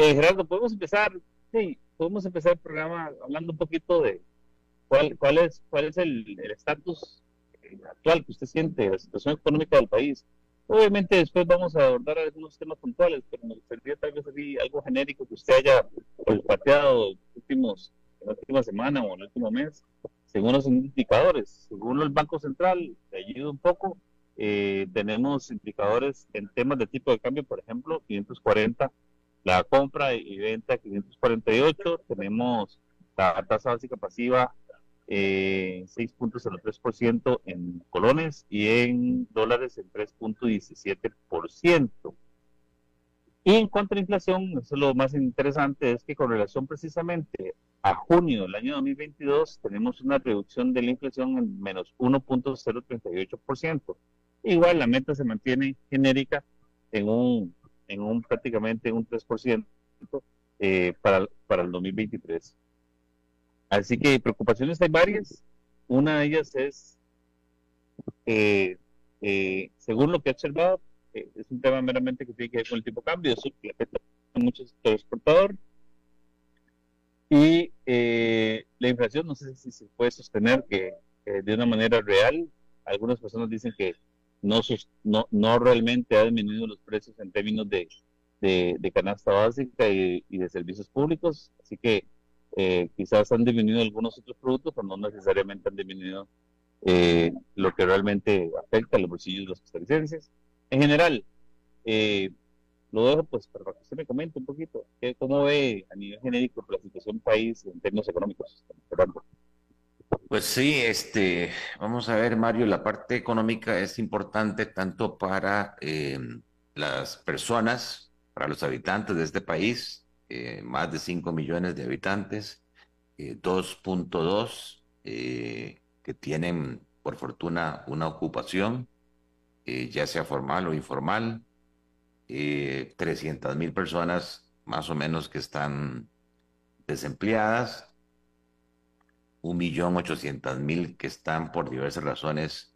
Eh, Gerardo, podemos empezar, sí, podemos empezar el programa hablando un poquito de cuál, es, cuál es el estatus actual que usted siente la situación económica del país. Obviamente después vamos a abordar algunos temas puntuales, pero me gustaría tal vez así algo genérico que usted haya olfateado últimos, en la última semana o en el último mes, según los indicadores. Según el Banco Central, le ayuda un poco, eh, tenemos indicadores en temas de tipo de cambio, por ejemplo, 540, la compra y venta 548, tenemos la tasa básica pasiva eh, 6.03% en colones y en dólares en 3.17%. Y en cuanto a la inflación, eso es lo más interesante, es que con relación precisamente a junio del año 2022 tenemos una reducción de la inflación en menos 1.038%. Igual la meta se mantiene genérica en un, en un prácticamente un 3% eh, para, para el 2023. Así que preocupaciones hay varias. Una de ellas es, eh, eh, según lo que he observado, eh, es un tema meramente que tiene que ver con el tipo de cambio, eso que afecta a sectores exportador. Y la inflación, no sé si se puede sostener que de una manera real, algunas personas dicen que no, no, realmente ha disminuido los precios en términos de, canasta básica y, de servicios públicos. Así que eh, quizás han disminuido algunos otros productos, pero no necesariamente han disminuido eh, lo que realmente afecta a los bolsillos de los costarricenses. En general, eh, lo dejo pues para que usted me comente un poquito, ¿cómo ve a nivel genérico la situación país en términos económicos? Pues sí, este, vamos a ver, Mario, la parte económica es importante tanto para las personas, para los habitantes de este país, eh, más de 5 millones de habitantes, 2.2 eh, eh, que tienen, por fortuna, una ocupación, ya sea formal o informal, 300 mil personas más o menos que están desempleadas, 1.800.000 que están por diversas razones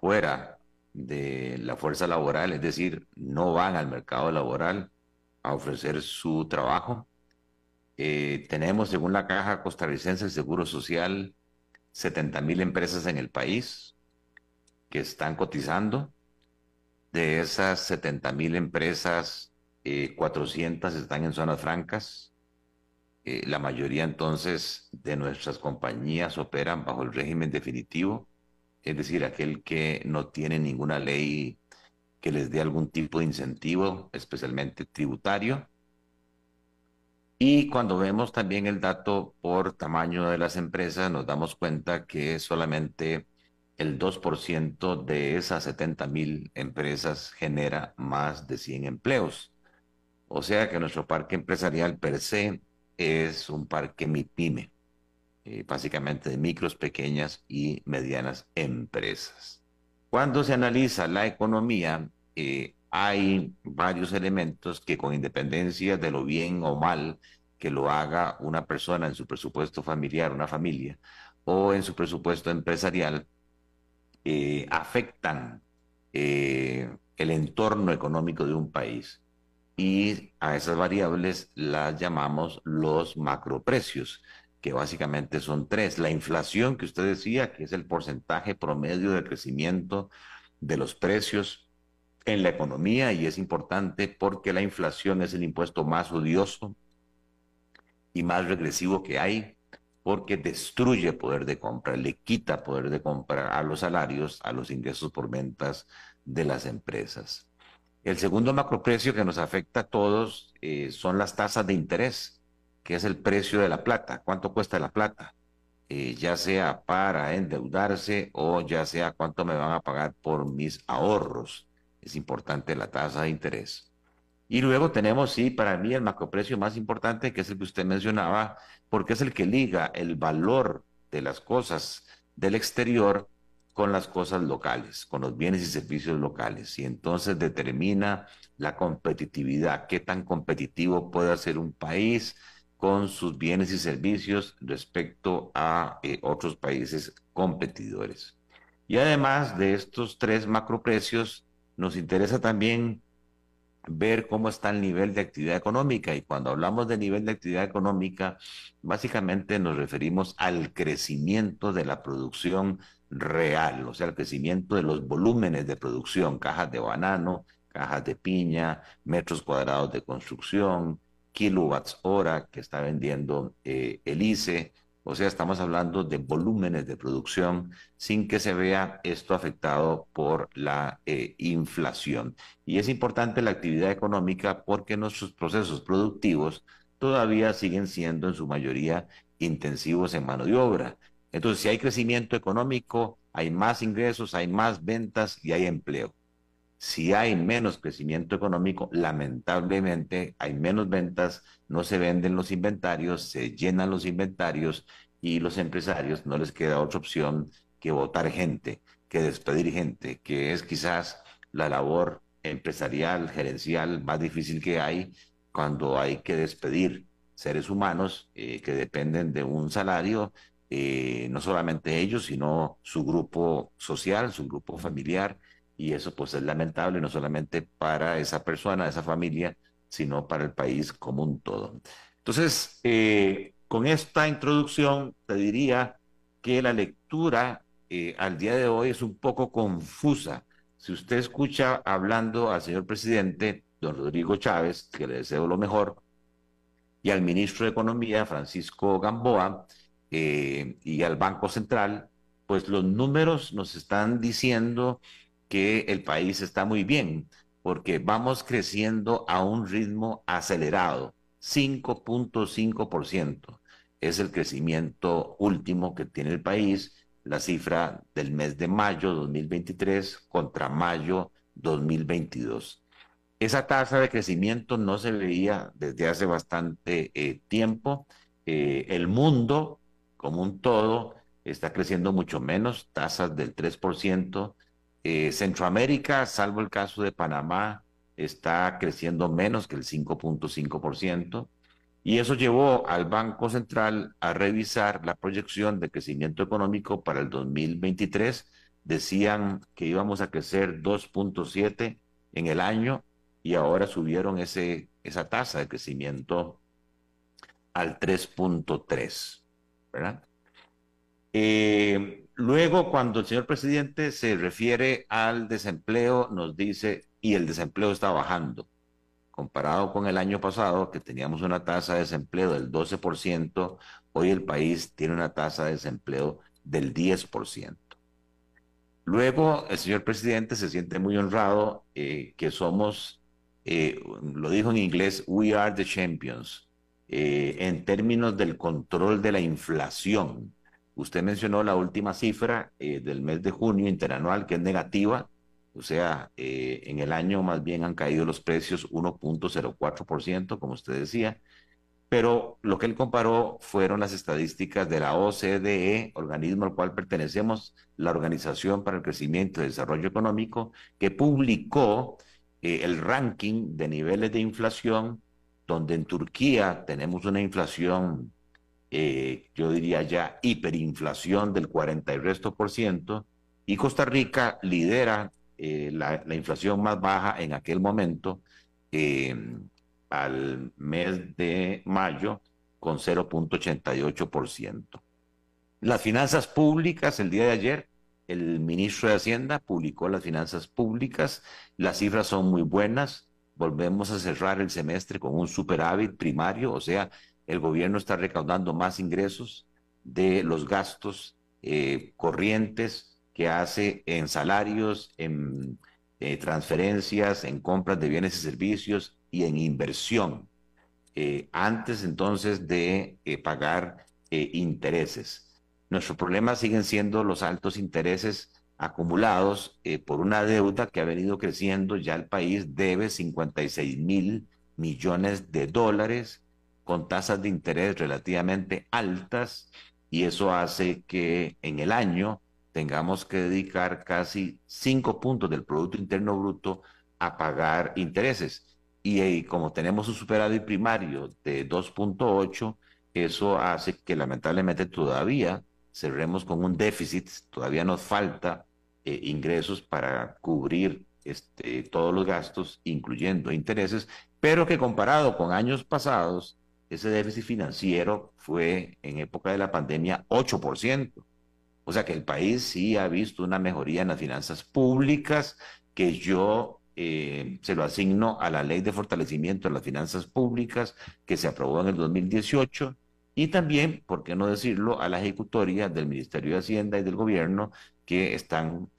fuera de la fuerza laboral, es decir, no van al mercado laboral a ofrecer su trabajo. Eh, tenemos, según la Caja Costarricense del Seguro Social, 70 mil empresas en el país que están cotizando. De esas 70 mil empresas, 400 eh, están en zonas francas. Eh, la mayoría entonces de nuestras compañías operan bajo el régimen definitivo, es decir, aquel que no tiene ninguna ley que les dé algún tipo de incentivo, especialmente tributario. Y cuando vemos también el dato por tamaño de las empresas, nos damos cuenta que solamente el 2% de esas 70 mil empresas genera más de 100 empleos. O sea que nuestro parque empresarial per se es un parque MIPYME, eh, básicamente de micros, pequeñas y medianas empresas. Cuando se analiza la economía, eh, hay varios elementos que con independencia de lo bien o mal que lo haga una persona en su presupuesto familiar, una familia, o en su presupuesto empresarial, eh, afectan eh, el entorno económico de un país. Y a esas variables las llamamos los macroprecios que básicamente son tres. La inflación que usted decía, que es el porcentaje promedio de crecimiento de los precios en la economía y es importante porque la inflación es el impuesto más odioso y más regresivo que hay porque destruye poder de compra, le quita poder de compra a los salarios, a los ingresos por ventas de las empresas. El segundo macroprecio que nos afecta a todos eh, son las tasas de interés que es el precio de la plata, cuánto cuesta la plata, eh, ya sea para endeudarse o ya sea cuánto me van a pagar por mis ahorros. Es importante la tasa de interés. Y luego tenemos, sí, para mí el macroprecio más importante, que es el que usted mencionaba, porque es el que liga el valor de las cosas del exterior con las cosas locales, con los bienes y servicios locales. Y entonces determina la competitividad, qué tan competitivo puede ser un país, con sus bienes y servicios respecto a eh, otros países competidores. Y además de estos tres macroprecios, nos interesa también ver cómo está el nivel de actividad económica. Y cuando hablamos de nivel de actividad económica, básicamente nos referimos al crecimiento de la producción real, o sea, el crecimiento de los volúmenes de producción, cajas de banano, cajas de piña, metros cuadrados de construcción, kilowatts hora que está vendiendo eh, el ICE. O sea, estamos hablando de volúmenes de producción sin que se vea esto afectado por la eh, inflación. Y es importante la actividad económica porque nuestros procesos productivos todavía siguen siendo en su mayoría intensivos en mano de obra. Entonces, si hay crecimiento económico, hay más ingresos, hay más ventas y hay empleo. Si hay menos crecimiento económico, lamentablemente hay menos ventas, no se venden los inventarios, se llenan los inventarios y los empresarios no les queda otra opción que votar gente, que despedir gente, que es quizás la labor empresarial, gerencial más difícil que hay cuando hay que despedir seres humanos eh, que dependen de un salario, eh, no solamente ellos, sino su grupo social, su grupo familiar y eso pues es lamentable no solamente para esa persona, esa familia, sino para el país como un todo. Entonces, eh, con esta introducción te diría que la lectura eh, al día de hoy es un poco confusa. Si usted escucha hablando al señor presidente, don Rodrigo Chávez, que le deseo lo mejor, y al ministro de Economía, Francisco Gamboa, eh, y al Banco Central, pues los números nos están diciendo que el país está muy bien, porque vamos creciendo a un ritmo acelerado, 5.5%. Es el crecimiento último que tiene el país, la cifra del mes de mayo 2023 contra mayo 2022. Esa tasa de crecimiento no se veía desde hace bastante eh, tiempo. Eh, el mundo, como un todo, está creciendo mucho menos, tasas del 3%. Eh, Centroamérica, salvo el caso de Panamá, está creciendo menos que el 5.5%. Y eso llevó al Banco Central a revisar la proyección de crecimiento económico para el 2023. Decían que íbamos a crecer 2.7 en el año y ahora subieron ese, esa tasa de crecimiento al 3.3, ¿verdad? Eh, Luego, cuando el señor presidente se refiere al desempleo, nos dice, y el desempleo está bajando. Comparado con el año pasado, que teníamos una tasa de desempleo del 12%, hoy el país tiene una tasa de desempleo del 10%. Luego, el señor presidente se siente muy honrado eh, que somos, eh, lo dijo en inglés, we are the champions, eh, en términos del control de la inflación. Usted mencionó la última cifra eh, del mes de junio interanual, que es negativa, o sea, eh, en el año más bien han caído los precios 1.04%, como usted decía, pero lo que él comparó fueron las estadísticas de la OCDE, organismo al cual pertenecemos, la Organización para el Crecimiento y Desarrollo Económico, que publicó eh, el ranking de niveles de inflación, donde en Turquía tenemos una inflación eh, yo diría ya, hiperinflación del 40 y resto por ciento, y Costa Rica lidera eh, la, inflación más baja en aquel momento, eh, al mes de mayo, con 0.88%. Las finanzas públicas, el día de ayer, el ministro de Hacienda publicó las finanzas públicas, las cifras son muy buenas, volvemos a cerrar el semestre con un superávit primario, o sea, el gobierno está recaudando más ingresos de los gastos eh, corrientes que hace en salarios, en eh, transferencias, en compras de bienes y servicios y en inversión, eh, antes entonces de pagar intereses. Nuestro problema siguen siendo los altos intereses acumulados por una deuda que ha venido creciendo. Ya el país debe 56 mil millones de dólares con tasas de interés relativamente altas y eso hace que en el año tengamos que dedicar casi 5 puntos del Producto Interno Bruto a pagar intereses. Y, como tenemos un superávit primario de 2.8, eso hace que lamentablemente todavía cerremos con un déficit, todavía nos falta eh, ingresos para cubrir este, todos los gastos, incluyendo intereses, pero que comparado con años pasados, ese déficit financiero fue en época de la pandemia 8%. O sea que el país sí ha visto una mejoría en las finanzas públicas que yo eh, se lo asigno a la ley de fortalecimiento de las finanzas públicas que se aprobó en el 2018 y también, por qué no decirlo, a la ejecutoria del Ministerio de Hacienda y del Gobierno que están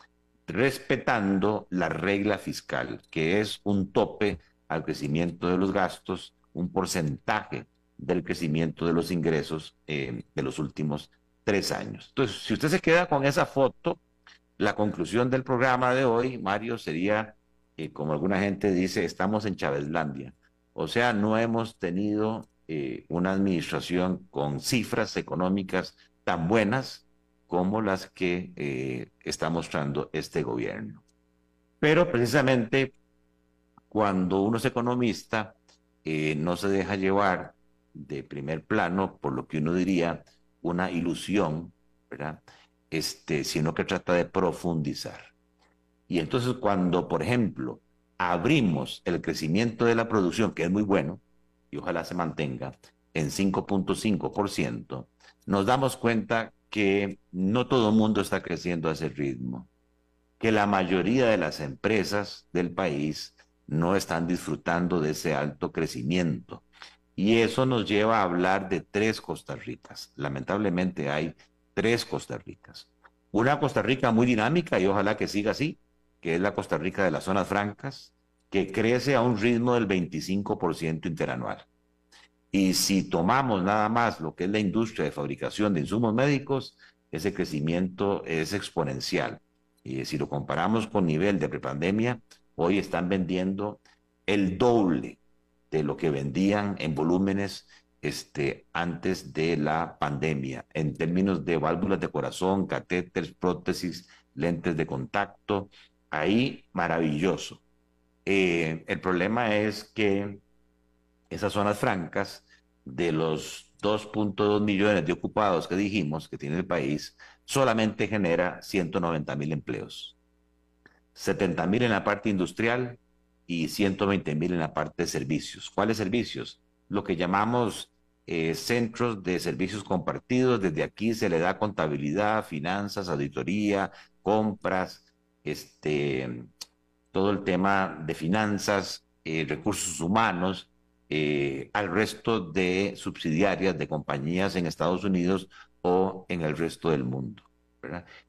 respetando la regla fiscal, que es un tope al crecimiento de los gastos, un porcentaje del crecimiento de los ingresos eh, de los últimos tres años. Entonces, si usted se queda con esa foto, la conclusión del programa de hoy, Mario, sería, como alguna gente dice, estamos en Chavezlandia. O sea, no hemos tenido eh, una administración con cifras económicas tan buenas como las que está mostrando este gobierno. Pero precisamente cuando uno es economista, no se deja llevar de primer plano, por lo que uno diría una ilusión. Este, sino que trata de profundizar. Y entonces cuando, por ejemplo, abrimos el crecimiento de la producción, que es muy bueno, y ojalá se mantenga, en 5.5%, nos damos cuenta que no todo el mundo está creciendo a ese ritmo, que la mayoría de las empresas del país no están disfrutando de ese alto crecimiento. Y eso nos lleva a hablar de tres Costa Ricas. Lamentablemente hay tres Costa Ricas. Una Costa Rica muy dinámica y ojalá que siga así, que es la Costa Rica de las zonas francas, que crece a un ritmo del 25% interanual. Y si tomamos nada más lo que es la industria de fabricación de insumos médicos, ese crecimiento es exponencial. Y si lo comparamos con nivel de prepandemia, hoy están vendiendo el doble de lo que vendían en volúmenes este, antes de la pandemia, en términos de válvulas de corazón, catéteres, prótesis, lentes de contacto, ahí maravilloso. Eh, el problema es que esas zonas francas, de los 2.2 millones de ocupados que dijimos que tiene el país, solamente genera 190 mil empleos. 70 mil en la parte industrial, y 120 mil en la parte de servicios. ¿Cuáles servicios? Lo que llamamos eh, centros de servicios compartidos. Desde aquí se le da contabilidad, finanzas, auditoría, compras, este, todo el tema de finanzas, eh, recursos humanos, eh, al resto de subsidiarias de compañías en Estados Unidos o en el resto del mundo.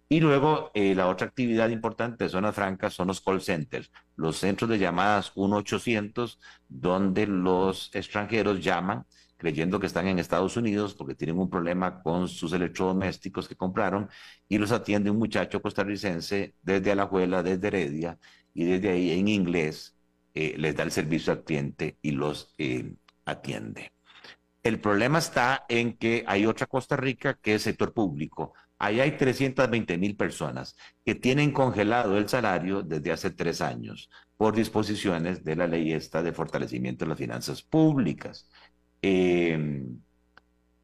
Y luego eh, la otra actividad importante de zonas francas son los call centers, los centros de llamadas 1-800, donde los extranjeros llaman creyendo que están en Estados Unidos porque tienen un problema con sus electrodomésticos que compraron y los atiende un muchacho costarricense desde Alajuela, desde Heredia y desde ahí en inglés eh, les da el servicio al cliente y los eh, atiende. El problema está en que hay otra Costa Rica que es sector público Ahí hay 320 mil personas que tienen congelado el salario desde hace tres años por disposiciones de la ley esta de fortalecimiento de las finanzas públicas. Em,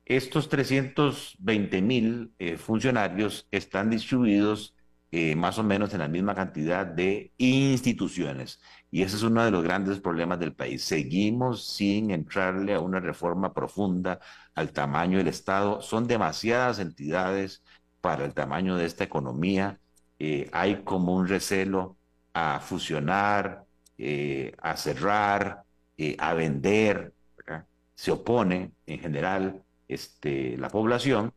estos 320 mil eh, funcionarios están distribuidos más o menos en la misma cantidad de instituciones. Y ese es uno de los grandes problemas del país. Seguimos sin entrarle a una reforma profunda al tamaño del Estado. Son demasiadas entidades para el tamaño de esta economía. Eh, hay como un recelo a fusionar, eh, a cerrar, eh, a vender. Se opone en general este, la población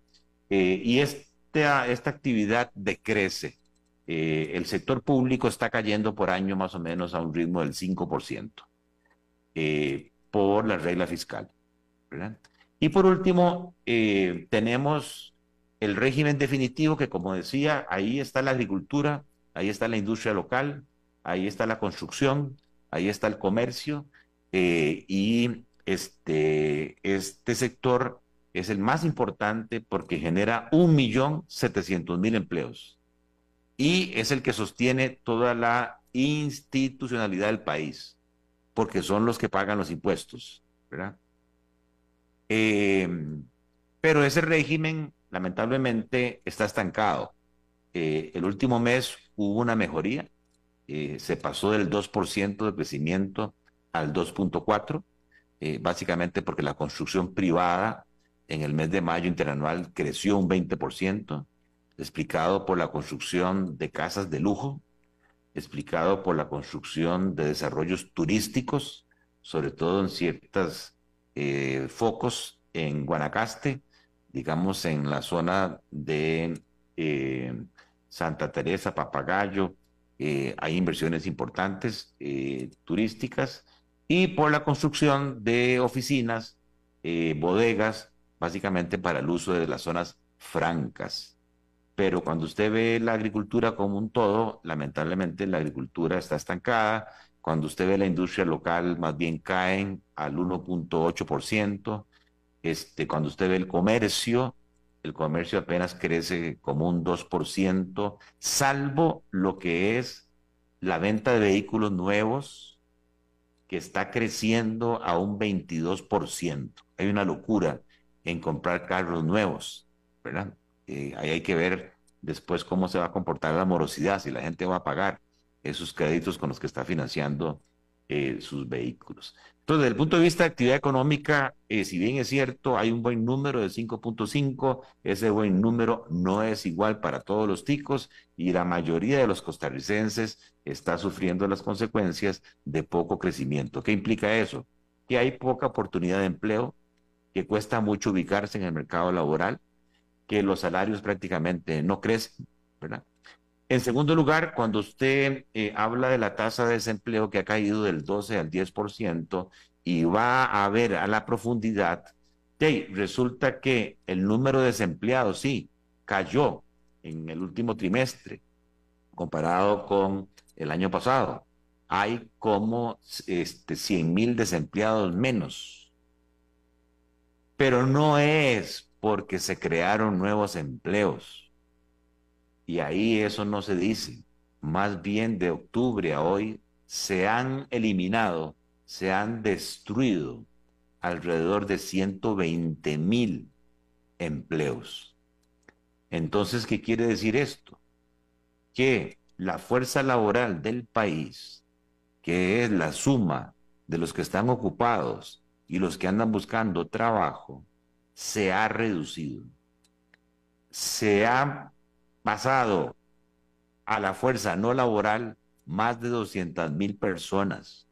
y esta, esta actividad decrece. El sector público está cayendo por año más o menos a un ritmo del 5% por la regla fiscal. Y por último, tenemos el régimen definitivo que, como decía, ahí está la agricultura, ahí está la industria local, ahí está la construcción, ahí está el comercio eh, y este, este sector es el más importante porque genera un millón setecientos mil empleos y es el que sostiene toda la institucionalidad del país porque son los que pagan los impuestos, ¿verdad? Eh, pero ese régimen lamentablemente está estancado. Eh, el último mes hubo una mejoría, eh, se pasó del 2% de crecimiento al 2.4%, eh, básicamente porque la construcción privada en el mes de mayo interanual creció un 20%, explicado por la construcción de casas de lujo, explicado por la construcción de desarrollos turísticos, sobre todo en ciertos eh, focos en Guanacaste, digamos en la zona de eh, Santa Teresa, Papagayo, eh, hay inversiones importantes turísticas y por la construcción de oficinas, bodegas, básicamente para el uso de las zonas francas. Pero cuando usted ve la agricultura como un todo, lamentablemente la agricultura está estancada. Cuando usted ve la industria local, más bien caen al 1.8%. Este, cuando usted ve el comercio, el comercio apenas crece como un 2%, salvo lo que es la venta de vehículos nuevos, que está creciendo a un 22%. Hay una locura en comprar carros nuevos, ¿verdad? Eh, ahí hay que ver después cómo se va a comportar la morosidad, si la gente va a pagar esos créditos con los que está financiando eh, sus vehículos. Entonces, desde el punto de vista de actividad económica, eh, si bien es cierto, hay un buen número de 5.5, ese buen número no es igual para todos los ticos y la mayoría de los costarricenses está sufriendo las consecuencias de poco crecimiento. ¿Qué implica eso? Que hay poca oportunidad de empleo, que cuesta mucho ubicarse en el mercado laboral, que los salarios prácticamente no crecen, ¿verdad? En segundo lugar, cuando usted eh, habla de la tasa de desempleo que ha caído del 12 al 10% y va a ver a la profundidad, resulta que el número de desempleados sí cayó en el último trimestre comparado con el año pasado. Hay como este, 100 mil desempleados menos pero no es porque se crearon nuevos empleos. Y ahí eso no se dice. Más bien de octubre a hoy se han eliminado, se han destruido alrededor de 120 mil empleos. Entonces, ¿qué quiere decir esto? Que la fuerza laboral del país, que es la suma de los que están ocupados y los que andan buscando trabajo se ha reducido. Se ha pasado a la fuerza no laboral más de 200 mil personas.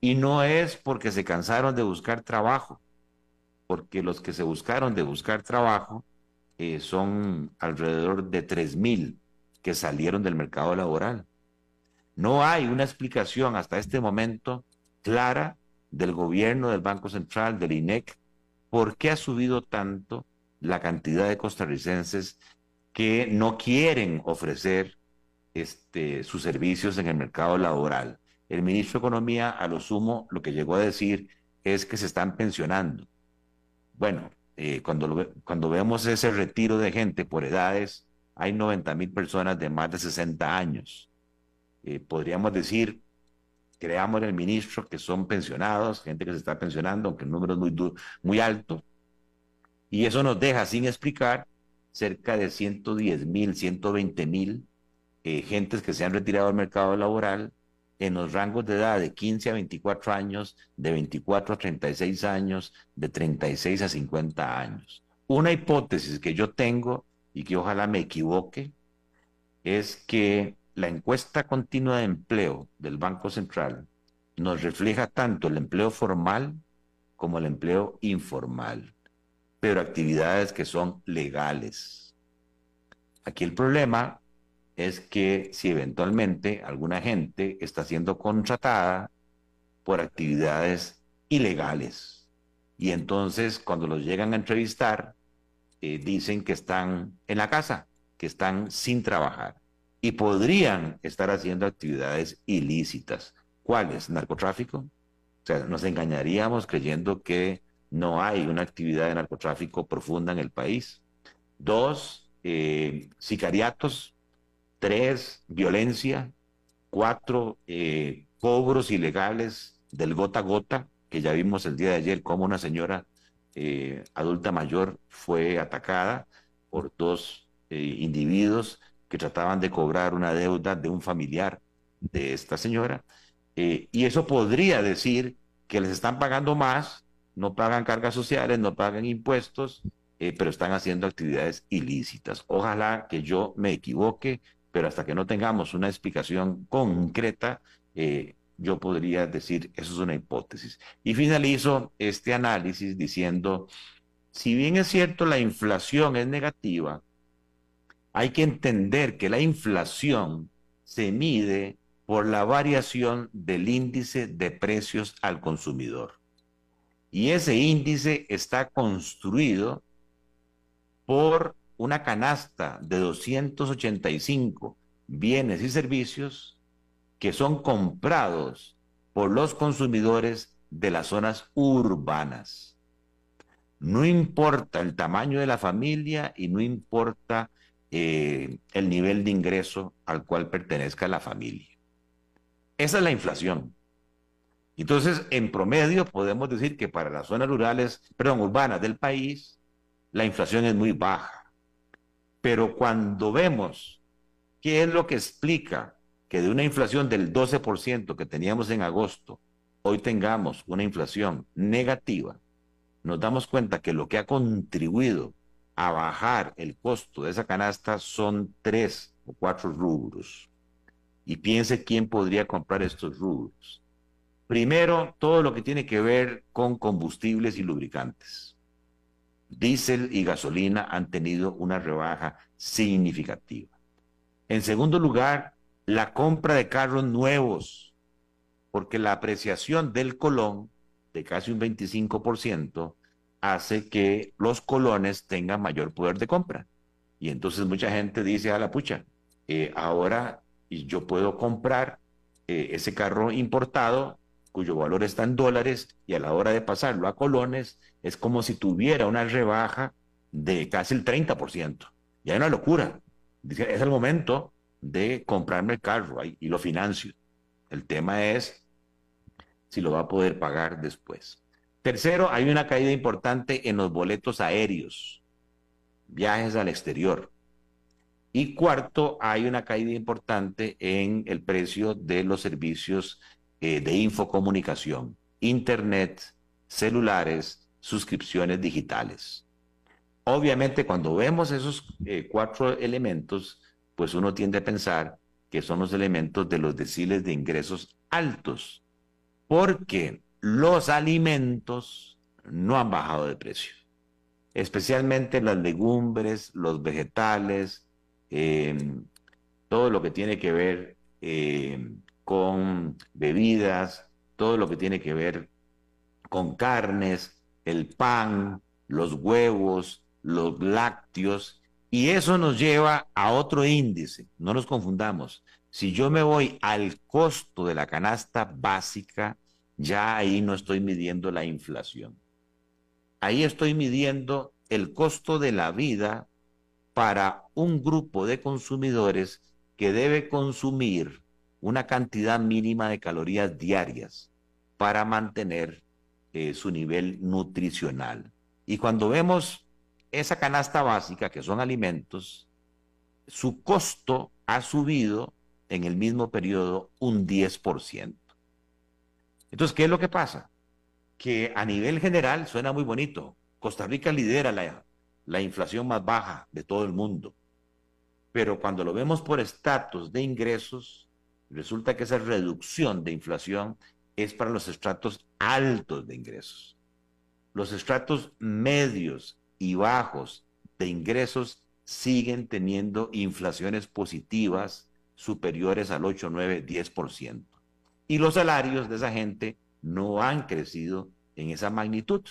Y no es porque se cansaron de buscar trabajo, porque los que se buscaron de buscar trabajo eh, son alrededor de 3 mil que salieron del mercado laboral. No hay una explicación hasta este momento clara del gobierno, del Banco Central, del INEC, ¿por qué ha subido tanto la cantidad de costarricenses que no quieren ofrecer este, sus servicios en el mercado laboral? El ministro de Economía, a lo sumo, lo que llegó a decir es que se están pensionando. Bueno, eh, cuando, cuando vemos ese retiro de gente por edades, hay 90 mil personas de más de 60 años. Eh, podríamos decir, creamos en el ministro que son pensionados, gente que se está pensionando, aunque el número es muy, muy alto. Y eso nos deja sin explicar cerca de 110 mil, 120 mil eh, gentes que se han retirado del mercado laboral en los rangos de edad de 15 a 24 años, de 24 a 36 años, de 36 a 50 años. Una hipótesis que yo tengo y que ojalá me equivoque es que la encuesta continua de empleo del Banco Central nos refleja tanto el empleo formal como el empleo informal, pero actividades que son legales. Aquí el problema es que si eventualmente alguna gente está siendo contratada por actividades ilegales y entonces cuando los llegan a entrevistar eh, dicen que están en la casa, que están sin trabajar y podrían estar haciendo actividades ilícitas. ¿Cuáles? Narcotráfico. O sea, nos engañaríamos creyendo que no hay una actividad de narcotráfico profunda en el país. Dos, eh, sicariatos. Tres, violencia. Cuatro, eh, cobros ilegales del gota a gota, que ya vimos el día de ayer cómo una señora eh, adulta mayor fue atacada por dos individuos que trataban de cobrar una deuda de un familiar de esta señora. Eh, y eso podría decir que les están pagando más, no pagan cargas sociales, no pagan impuestos, eh, pero están haciendo actividades ilícitas. Ojalá que yo me equivoque, pero hasta que no tengamos una explicación concreta, eh, yo podría decir, eso es una hipótesis. Y finalizo este análisis diciendo, si bien es cierto la inflación es negativa, hay que entender que la inflación se mide por la variación del índice de precios al consumidor. Y ese índice está construido por una canasta de 285 bienes y servicios que son comprados por los consumidores de las zonas urbanas. No importa el tamaño de la familia y no importa eh, el nivel de ingreso al cual pertenezca la familia. Esa es la inflación. Entonces, en promedio, podemos decir que para las zonas rurales, perdón, urbanas del país, la inflación es muy baja. Pero cuando vemos qué es lo que explica que de una inflación del 12% que teníamos en agosto, hoy tengamos una inflación negativa, nos damos cuenta que lo que ha contribuido a bajar el costo de esa canasta son tres o cuatro rubros y piense quién podría comprar estos rubros. Primero, todo lo que tiene que ver con combustibles y lubricantes. Diésel y gasolina han tenido una rebaja significativa. En segundo lugar, la compra de carros nuevos, porque la apreciación del colón de casi un 25% hace que los colones tengan mayor poder de compra. Y entonces mucha gente dice a la pucha, eh, ahora yo puedo comprar eh, ese carro importado cuyo valor está en dólares y a la hora de pasarlo a colones es como si tuviera una rebaja de casi el 30%. Y hay una locura. Dice, es el momento de comprarme el carro y lo financio. El tema es si lo va a poder pagar después. Tercero, hay una caída importante en los boletos aéreos, viajes al exterior. Y cuarto, hay una caída importante en el precio de los servicios eh, de infocomunicación, internet, celulares, suscripciones digitales. Obviamente, cuando vemos esos eh, cuatro elementos, pues uno tiende a pensar que son los elementos de los deciles de ingresos altos, porque los alimentos no han bajado de precio, especialmente las legumbres, los vegetales, Em, todo lo que tiene que ver em, con bebidas, todo lo que tiene que ver con carnes, el pan, los huevos, los lácteos, y eso nos lleva a otro índice, no nos confundamos. Si yo me voy al costo de la canasta básica, ya ahí no estoy midiendo la inflación. Ahí estoy midiendo el costo de la vida para un grupo de consumidores que debe consumir una cantidad mínima de calorías diarias para mantener eh, su nivel nutricional. Y cuando vemos esa canasta básica, que son alimentos, su costo ha subido en el mismo periodo un 10%. Entonces, ¿qué es lo que pasa? Que a nivel general suena muy bonito. Costa Rica lidera la, la inflación más baja de todo el mundo. Pero cuando lo vemos por estatus de ingresos, resulta que esa reducción de inflación es para los estratos altos de ingresos. Los estratos medios y bajos de ingresos siguen teniendo inflaciones positivas superiores al 8, 9, 10%. Y los salarios de esa gente no han crecido en esa magnitud.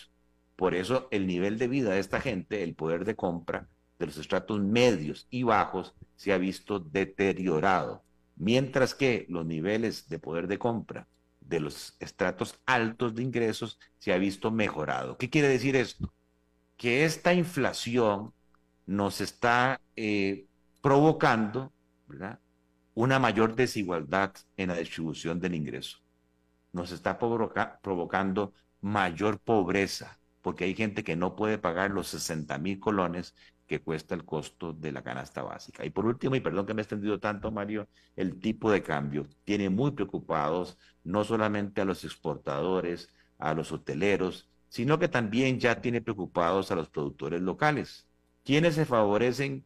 Por eso el nivel de vida de esta gente, el poder de compra de los estratos medios y bajos se ha visto deteriorado, mientras que los niveles de poder de compra de los estratos altos de ingresos se ha visto mejorado. ¿Qué quiere decir esto? Que esta inflación nos está eh, provocando una mayor desigualdad en la distribución del ingreso. Nos está provocando mayor pobreza, porque hay gente que no puede pagar los 60 mil colones que cuesta el costo de la canasta básica. Y por último, y perdón que me he extendido tanto, Mario, el tipo de cambio tiene muy preocupados no solamente a los exportadores, a los hoteleros, sino que también ya tiene preocupados a los productores locales, quienes se favorecen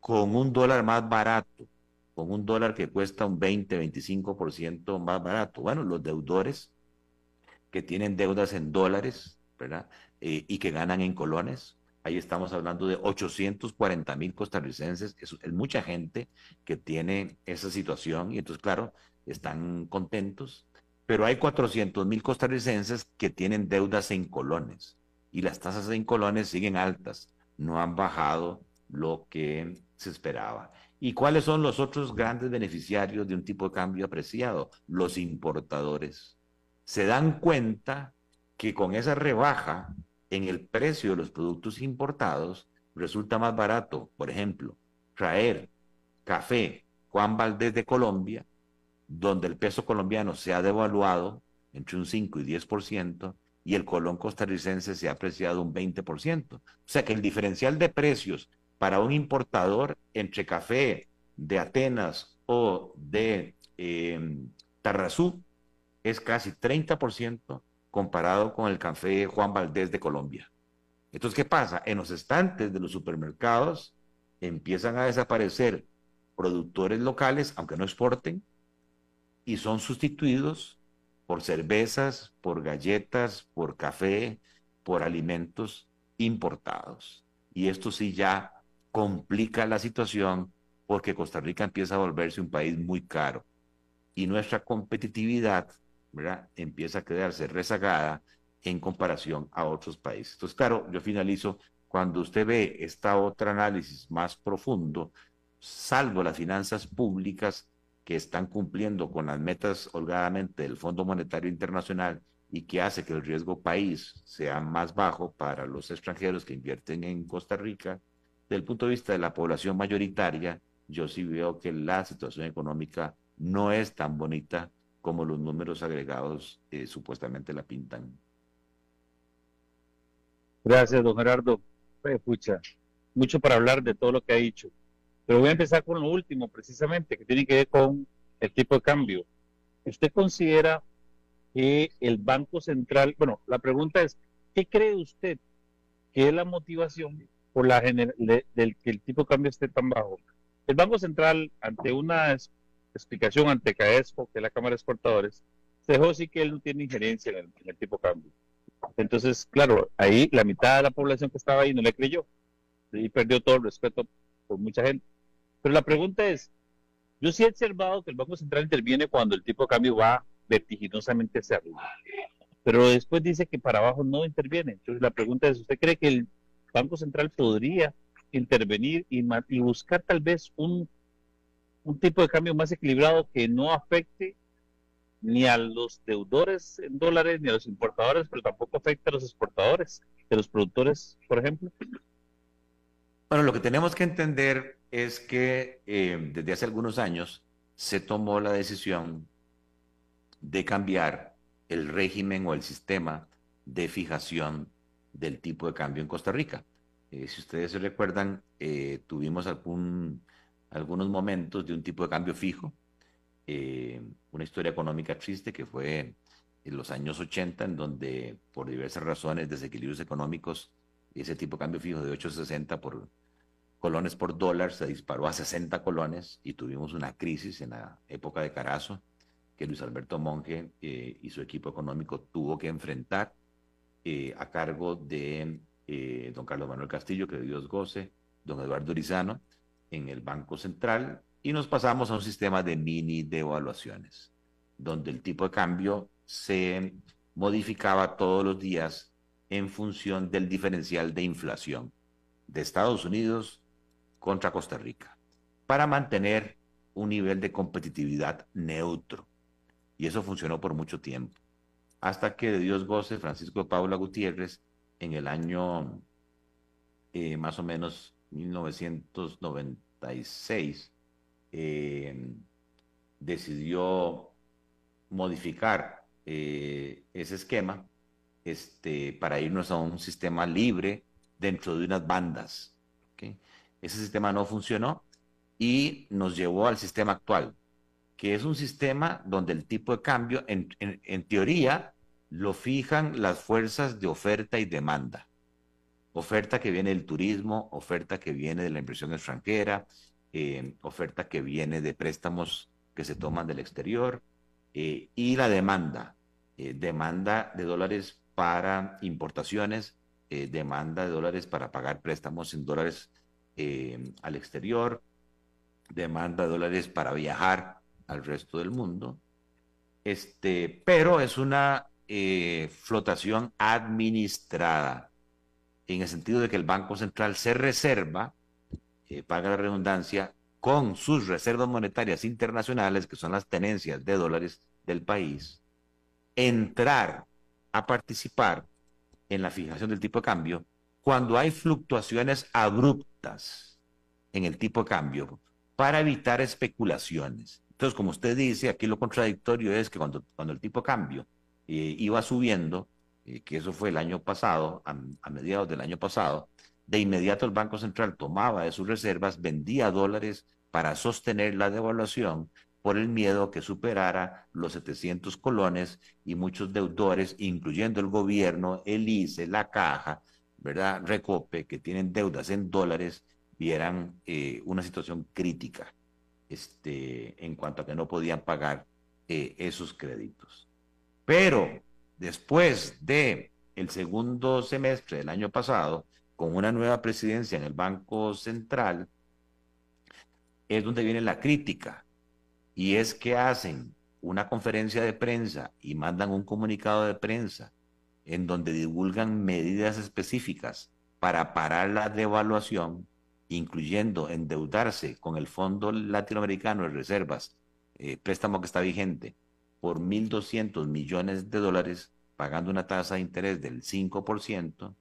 con un dólar más barato, con un dólar que cuesta un 20, 25% más barato. Bueno, los deudores que tienen deudas en dólares, ¿verdad? Eh, y que ganan en colones. Ahí estamos hablando de 840 mil costarricenses. Es, es, mucha gente que tiene esa situación y entonces, claro, están contentos. Pero hay 400 mil costarricenses que tienen deudas en colones y las tasas en colones siguen altas. No han bajado lo que se esperaba. ¿Y cuáles son los otros grandes beneficiarios de un tipo de cambio apreciado? Los importadores. Se dan cuenta que con esa rebaja en el precio de los productos importados resulta más barato, por ejemplo, traer café Juan Valdés de Colombia, donde el peso colombiano se ha devaluado entre un 5 y 10%, y el colón costarricense se ha apreciado un 20%. O sea que el diferencial de precios para un importador entre café de Atenas o de eh, Tarrazú es casi 30% comparado con el café Juan Valdés de Colombia. Entonces, ¿qué pasa? En los estantes de los supermercados empiezan a desaparecer productores locales, aunque no exporten, y son sustituidos por cervezas, por galletas, por café, por alimentos importados. Y esto sí ya complica la situación porque Costa Rica empieza a volverse un país muy caro y nuestra competitividad empieza a quedarse rezagada en comparación a otros países. Entonces, claro, yo finalizo, cuando usted ve este otro análisis más profundo, salvo las finanzas públicas que están cumpliendo con las metas holgadamente del Fondo Monetario Internacional y que hace que el riesgo país sea más bajo para los extranjeros que invierten en Costa Rica, del punto de vista de la población mayoritaria, yo sí veo que la situación económica no es tan bonita como los números agregados eh, supuestamente la pintan. Gracias, don Gerardo. Pucha, mucho para hablar de todo lo que ha dicho. Pero voy a empezar con lo último, precisamente, que tiene que ver con el tipo de cambio. ¿Usted considera que el Banco Central, bueno, la pregunta es, ¿qué cree usted que es la motivación por la del que el tipo de cambio esté tan bajo. El Banco Central, ante una explicación ante CAESPO, que es la Cámara de Exportadores, se dejó sí que él no tiene injerencia en el, tipo de cambio. Entonces, claro, ahí la mitad de la población que estaba ahí no le creyó y perdió todo el respeto por mucha gente. Pero la pregunta es, yo sí he observado que el Banco Central interviene cuando el tipo de cambio va vertiginosamente hacia arriba, pero después dice que para abajo no interviene. Entonces la pregunta es, ¿usted cree que el Banco Central podría intervenir y, buscar tal vez un, un tipo de cambio más equilibrado que no afecte ni a los deudores en dólares ni a los importadores, pero tampoco afecte a los exportadores, de los productores, por ejemplo. Bueno, lo que tenemos que entender es que eh, desde hace algunos años se tomó la decisión de cambiar el régimen o el sistema de fijación del tipo de cambio en Costa Rica. Eh, si ustedes se recuerdan, eh, tuvimos algún, algunos momentos de un tipo de cambio fijo, eh, una historia económica triste que fue en los años 80, en donde por diversas razones, desequilibrios económicos, ese tipo de cambio fijo de 8.60 por colones por dólar se disparó a 60 colones y tuvimos una crisis en la época de Carazo que Luis Alberto Monge y su equipo económico tuvo que enfrentar eh, a cargo de eh, don Carlos Manuel Castillo, que Dios goce, don Eduardo Urizano, en el Banco Central, y nos pasamos a un sistema de mini devaluaciones, donde el tipo de cambio se modificaba todos los días en función del diferencial de inflación de Estados Unidos contra Costa Rica, para mantener un nivel de competitividad neutro. Y eso funcionó por mucho tiempo hasta que de Dios goce Francisco de Paula Gutiérrez en el año eh, más o menos 1996 eh, decidió modificar eh, ese esquema este, para irnos a un sistema libre dentro de unas bandas. Ese sistema no funcionó y nos llevó al sistema actual, que es un sistema donde el tipo de cambio, en, teoría, lo fijan las fuerzas de oferta y demanda. Oferta que viene del turismo, oferta que viene de la inversión extranjera, eh, oferta que viene de préstamos que se toman del exterior eh, y la demanda, eh, demanda de dólares para importaciones, demanda de dólares para pagar préstamos en dólares al exterior, demanda de dólares para viajar al resto del mundo. Este, pero es una flotación administrada, en el sentido de que el Banco Central se reserva eh, paga la redundancia, con sus reservas monetarias internacionales, que son las tenencias de dólares del país, entrar a participar en la fijación del tipo de cambio cuando hay fluctuaciones abruptas en el tipo de cambio para evitar especulaciones. Entonces, como usted dice, aquí lo contradictorio es que cuando, cuando el tipo de cambio eh, iba subiendo, eh, que eso fue el año pasado, a mediados del año pasado, de inmediato el Banco Central tomaba de sus reservas, vendía dólares para sostener la devaluación por el miedo que superara los 700 colones y muchos deudores, incluyendo el gobierno, el ICE, la Caja, ¿verdad? Recope, que tienen deudas en dólares, vieran eh, una situación crítica este, en cuanto a que no podían pagar eh, esos créditos. Pero después de el segundo semestre del año pasado, con una nueva presidencia en el Banco Central, es donde viene la crítica. Y es que hacen una conferencia de prensa y mandan un comunicado de prensa en donde divulgan medidas específicas para parar la devaluación, incluyendo endeudarse con el Fondo Latinoamericano de Reservas, eh, préstamo que está vigente, por 1.200 millones de dólares, pagando una tasa de interés del 5%,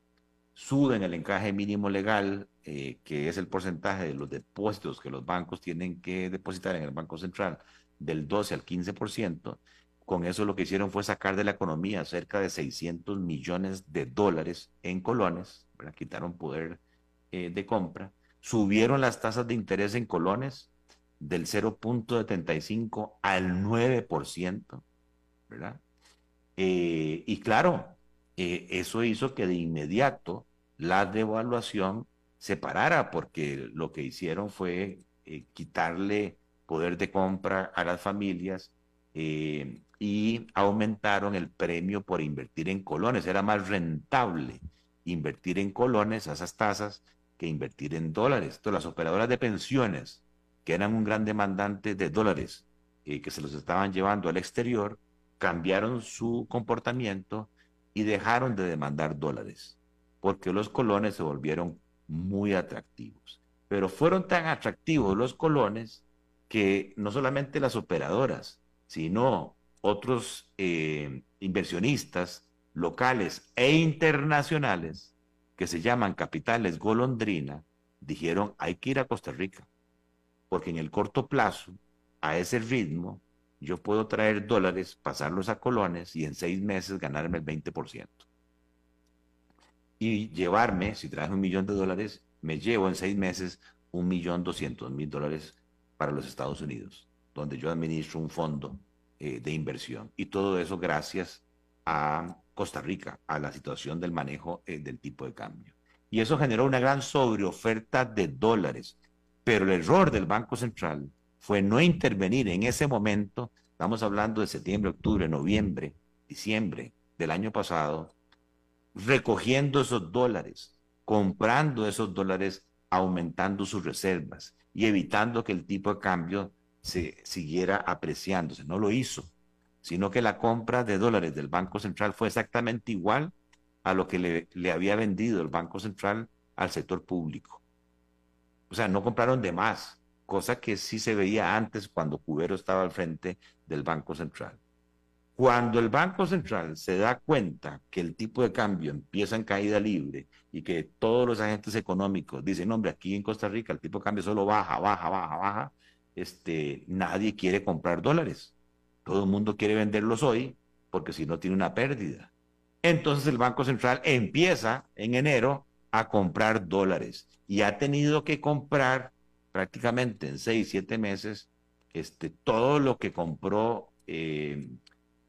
suben el encaje mínimo legal, eh, que es el porcentaje de los depósitos que los bancos tienen que depositar en el Banco Central, del 12 al 15%. Con eso lo que hicieron fue sacar de la economía cerca de 600 millones de dólares en colones, quitaron poder eh, de compra, subieron las tasas de interés en colones del 0.75 al 9%, ¿verdad? Eh, y claro, eso hizo que de inmediato la devaluación se parara, porque lo que hicieron fue eh, quitarle poder de compra a las familias eh, y aumentaron el premio por invertir en colones. Era más rentable invertir en colones a esas tasas que invertir en dólares. Entonces, las operadoras de pensiones, que eran un gran demandante de dólares, eh, que se los estaban llevando al exterior, cambiaron su comportamiento y dejaron de demandar dólares porque los colones se volvieron muy atractivos. Pero fueron tan atractivos los colones que no solamente las operadoras, sino otros eh, inversionistas locales e internacionales que se llaman capitales golondrina, dijeron hay que ir a Costa Rica, porque en el corto plazo, a ese ritmo, yo puedo traer dólares, pasarlos a colones y en seis meses ganarme el 20% y llevarme, si traje un millón de dólares, me llevo en seis meses un millón doscientos mil dólares para los Estados Unidos, donde yo administro un fondo eh, de inversión. Y todo eso gracias a Costa Rica, a la situación del manejo eh, del tipo de cambio. Y eso generó una gran sobreoferta de dólares. Pero el error del Banco Central fue no intervenir en ese momento, estamos hablando de septiembre, octubre, noviembre, diciembre del año pasado, recogiendo esos dólares, comprando esos dólares, aumentando sus reservas y evitando que el tipo de cambio se siguiera apreciándose. No lo hizo, sino que la compra de dólares del Banco Central fue exactamente igual a lo que le, le había vendido el Banco Central al sector público. O sea, no compraron de más, cosa que sí se veía antes cuando Cubero estaba al frente del Banco Central. Cuando el Banco Central se da cuenta que el tipo de cambio empieza en caída libre y que todos los agentes económicos dicen, hombre, aquí en Costa Rica el tipo de cambio solo baja, baja, baja, baja, este, nadie quiere comprar dólares. Todo el mundo quiere venderlos hoy porque si no tiene una pérdida. Entonces el Banco Central empieza en enero a comprar dólares y ha tenido que comprar prácticamente en seis, siete meses este, todo lo que compró eh,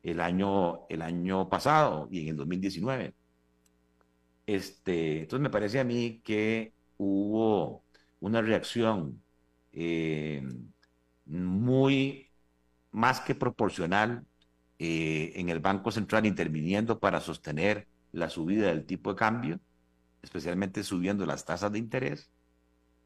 el, año, el año pasado y en el 2019. Este, entonces me parece a mí que hubo una reacción eh, muy más que proporcional eh, en el Banco Central interviniendo para sostener la subida del tipo de cambio, especialmente subiendo las tasas de interés,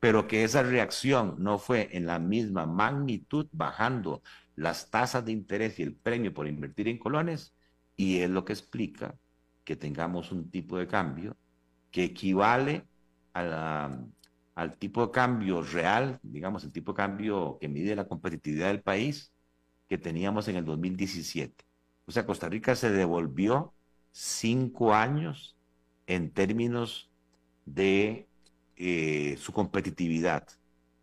pero que esa reacción no fue en la misma magnitud bajando las tasas de interés y el premio por invertir en colones, y es lo que explica que tengamos un tipo de cambio que equivale al tipo de cambio real, digamos, el tipo de cambio que mide la competitividad del país que teníamos en el 2017. O sea, Costa Rica se devolvió cinco años en términos de eh, su competitividad.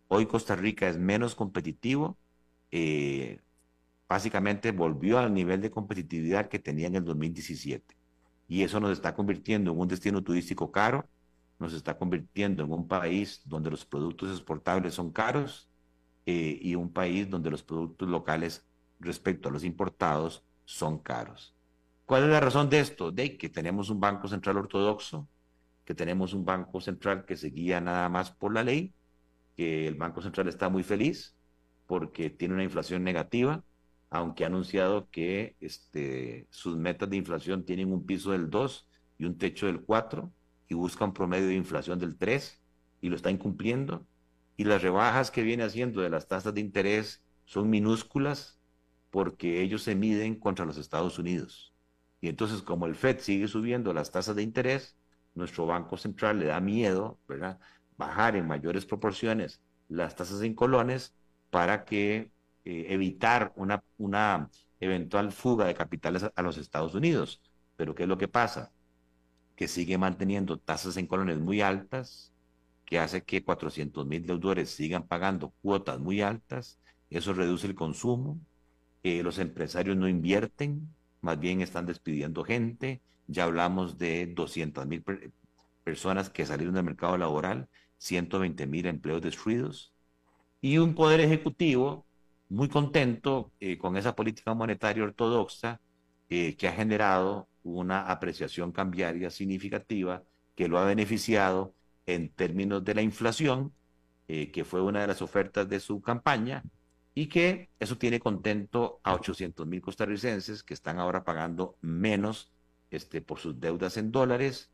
Hoy Costa Rica es menos competitivo, eh, básicamente volvió al nivel de competitividad que tenía en el 2017. Y eso nos está convirtiendo en un destino turístico caro, nos está convirtiendo en un país donde los productos exportables son caros eh, y un país donde los productos locales respecto a los importados son caros. ¿Cuál es la razón de esto? De que tenemos un Banco Central ortodoxo, que tenemos un Banco Central que se guía nada más por la ley, que el Banco Central está muy feliz porque tiene una inflación negativa, aunque ha anunciado que este, sus metas de inflación tienen un piso del 2 y un techo del 4 y busca un promedio de inflación del 3 y lo está incumpliendo. Y las rebajas que viene haciendo de las tasas de interés son minúsculas porque ellos se miden contra los Estados Unidos. Y entonces, como el FED sigue subiendo las tasas de interés, nuestro Banco Central le da miedo, ¿verdad? Bajar en mayores proporciones las tasas en colones para que eh, evitar una, una eventual fuga de capitales a, los Estados Unidos. Pero ¿qué es lo que pasa? Que sigue manteniendo tasas en colones muy altas, que hace que 400 mil deudores sigan pagando cuotas muy altas, eso reduce el consumo, eh, los empresarios no invierten, más bien están despidiendo gente. Ya hablamos de 200 mil personas que salieron del mercado laboral, 120 mil empleos destruidos y un poder ejecutivo muy contento eh, con esa política monetaria ortodoxa eh, que ha generado una apreciación cambiaria significativa que lo ha beneficiado en términos de la inflación, que fue una de las ofertas de su campaña, y que eso tiene contento a 800 mil costarricenses que están ahora pagando menos este, por sus deudas en dólares.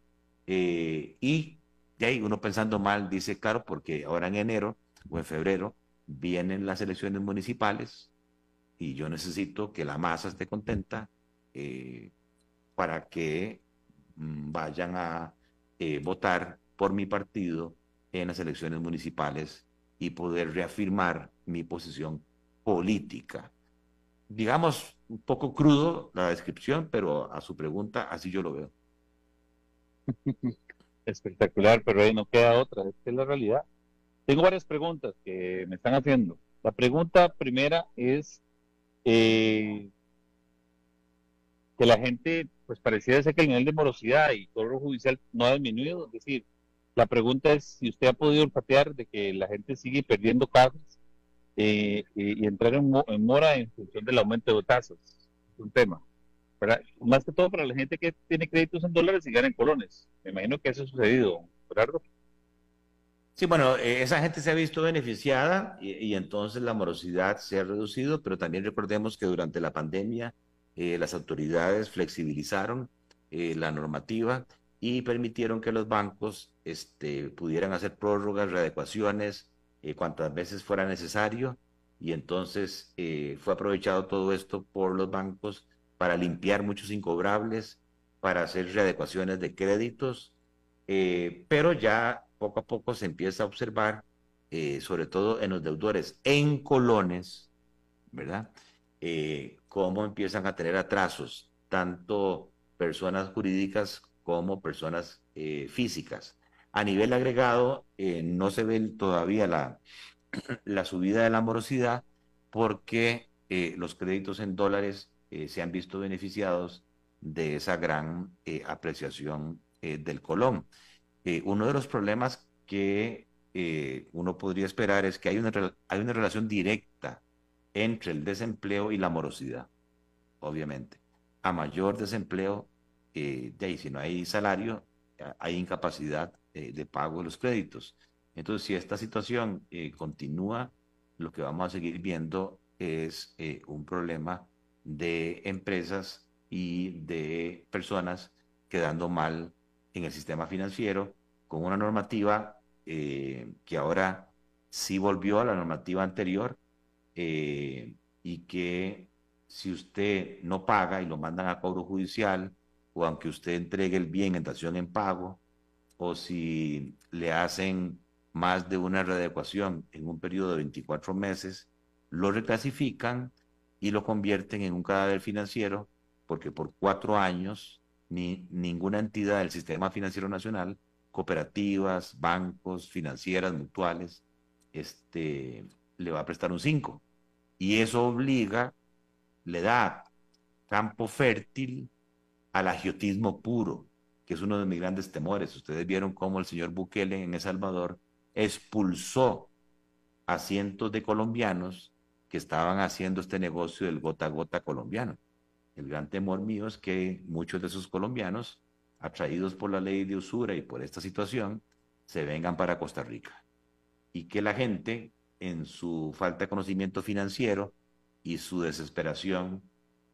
Eh, y de ahí uno pensando mal dice, claro, porque ahora en enero o en febrero vienen las elecciones municipales y yo necesito que la masa esté contenta eh, para que mm, vayan a eh, votar por mi partido en las elecciones municipales y poder reafirmar mi posición política. Digamos, un poco crudo la descripción, pero a su pregunta así yo lo veo. Espectacular, pero ahí no queda otra, es que es la realidad. Tengo varias preguntas que me están haciendo. La pregunta primera es eh, que la gente, pues pareciera ser que el nivel de morosidad y cobro judicial no ha disminuido. Es decir, la pregunta es si usted ha podido olfatear de que la gente sigue perdiendo casas eh, y, entrar en, mora en función del aumento de tasas. Es un tema. Más que todo para la gente que tiene créditos en dólares y gana en colones. Me imagino que eso ha sucedido, Gerardo. Sí, bueno, eh, esa gente se ha visto beneficiada y, entonces la morosidad se ha reducido, pero también recordemos que durante la pandemia eh, las autoridades flexibilizaron la normativa y permitieron que los bancos este, pudieran hacer prórrogas, readecuaciones, eh, cuantas veces fuera necesario y entonces eh, fue aprovechado todo esto por los bancos para limpiar muchos incobrables, para hacer readecuaciones de créditos, eh, pero ya poco a poco se empieza a observar, sobre todo en los deudores en colones, ¿verdad? cómo empiezan a tener atrasos, tanto personas jurídicas como personas físicas. A nivel agregado, eh, no se ve todavía la, la, subida de la morosidad porque eh, los créditos en dólares eh, se han visto beneficiados de esa gran apreciación del colón. uno de los problemas que uno podría esperar es que hay una, hay una relación directa entre el desempleo y la morosidad, obviamente. A mayor desempleo, eh, de ahí, si no hay salario, hay incapacidad de pago de los créditos. Entonces, si esta situación continúa, lo que vamos a seguir viendo es un problema de empresas y de personas quedando mal en el sistema financiero con una normativa eh, que ahora sí volvió a la normativa anterior eh, y que si usted no paga y lo mandan a cobro judicial o aunque usted entregue el bien en dación en pago o si le hacen más de una readecuación en un periodo de 24 meses, lo reclasifican y lo convierten en un cadáver financiero porque por cuatro años ni ninguna entidad del sistema financiero nacional, cooperativas, bancos, financieras, mutuales, este, le va a prestar un 5. Y eso obliga, le da campo fértil al agiotismo puro, que es uno de mis grandes temores. Ustedes vieron cómo el señor Bukele en El Salvador expulsó a cientos de colombianos que estaban haciendo este negocio del gota a gota colombiano. El gran temor mío es que muchos de esos colombianos, atraídos por la ley de usura y por esta situación, se vengan para Costa Rica. Y que la gente, en su falta de conocimiento financiero y su desesperación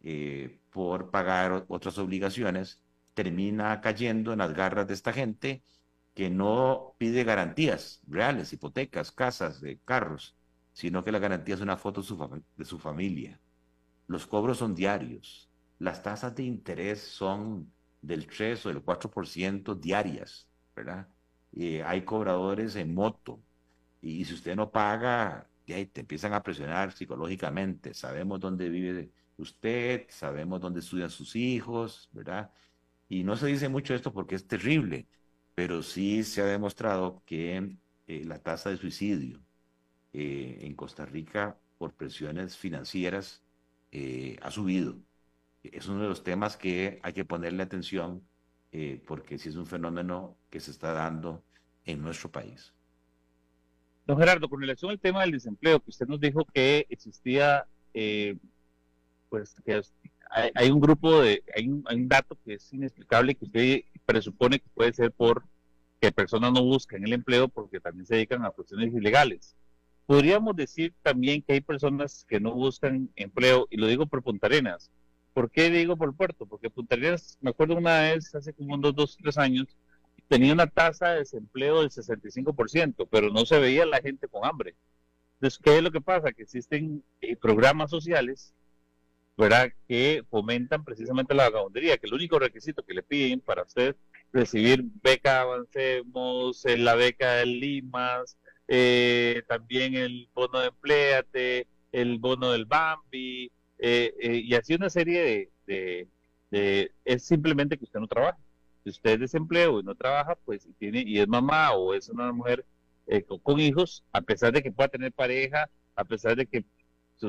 eh, por pagar otras obligaciones, termina cayendo en las garras de esta gente que no pide garantías reales, hipotecas, casas, de carros, sino que la garantía es una foto de su familia. Los cobros son diarios las tasas de interés son del 3 o del 4% diarias, ¿verdad? hay cobradores en moto y si usted no paga, te empiezan a presionar psicológicamente. Sabemos dónde vive usted, sabemos dónde estudian sus hijos, ¿verdad? Y no se dice mucho esto porque es terrible, pero sí se ha demostrado que eh, la tasa de suicidio eh, en Costa Rica por presiones financieras eh, ha subido es uno de los temas que hay que ponerle atención eh, porque sí es un fenómeno que se está dando en nuestro país. Don Gerardo, con relación al tema del desempleo, que usted nos dijo que existía, eh, pues que hay, un grupo de, hay un, hay un, dato que es inexplicable que usted presupone que puede ser por que personas no buscan el empleo porque también se dedican a cuestiones ilegales. Podríamos decir también que hay personas que no buscan empleo, y lo digo por Punta Arenas, ¿Por qué digo por puerto? Porque Punta Arenas, me acuerdo una vez, hace como unos dos, tres años, tenía una tasa de desempleo del 65%, pero no se veía la gente con hambre. Entonces, ¿qué es lo que pasa? Que existen eh, programas sociales ¿verdad? que fomentan precisamente la vagabundería, que el único requisito que le piden para usted recibir beca Avancemos, eh, la beca del Limas, eh, también el bono de empleate, el bono del Bambi, eh, eh, y así una serie de, de, Es simplemente que usted no trabaja. Si usted es desempleo y no trabaja, pues y, tiene, y es mamá o es una mujer eh, con, hijos, a pesar de que pueda tener pareja, a pesar de que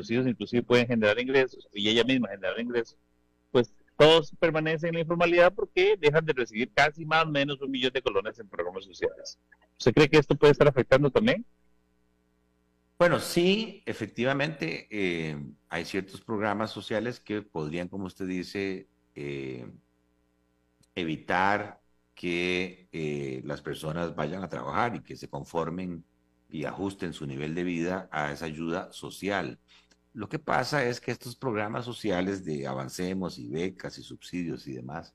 sus inclusive pueden generar ingresos y ella misma generar ingresos, pues todos permanecen en la informalidad porque dejan de recibir casi más o menos un millón de colones en programas sociales. ¿Usted cree que esto puede estar afectando también? Bueno, sí, efectivamente, eh, hay ciertos programas sociales que podrían, como usted dice, eh, evitar que eh, las personas vayan a trabajar y que se conformen y ajusten su nivel de vida a esa ayuda social. Lo que pasa es que estos programas sociales de avancemos y becas y subsidios y demás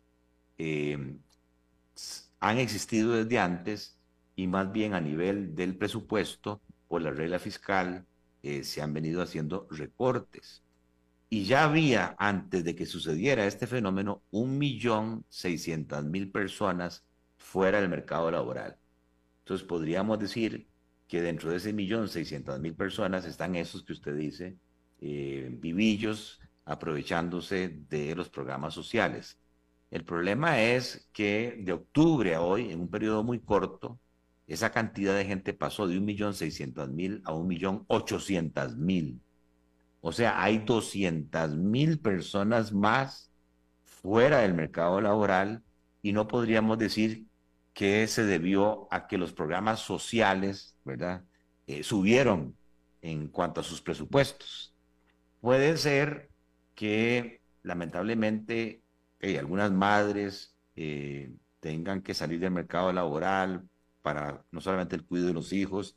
han existido desde antes y más bien a nivel del presupuesto por la regla fiscal eh, se han venido haciendo recortes. Y ya había, antes de que sucediera este fenómeno, un millón seiscientas mil personas fuera del mercado laboral. Entonces podríamos decir que dentro de ese millón seiscientas mil personas están esos que usted dice, eh, vivillos, aprovechándose de los programas sociales. El problema es que de octubre a hoy, en un periodo muy corto, esa cantidad de gente pasó de 1.600.000 a 1.800.000. O sea, hay 200.000 personas más fuera del mercado laboral y no podríamos decir que se debió a que los programas sociales, ¿verdad? Eh, subieron en cuanto a sus presupuestos. Puede ser que lamentablemente algunas madres eh, tengan que salir del mercado laboral para no solamente el cuidado de los hijos,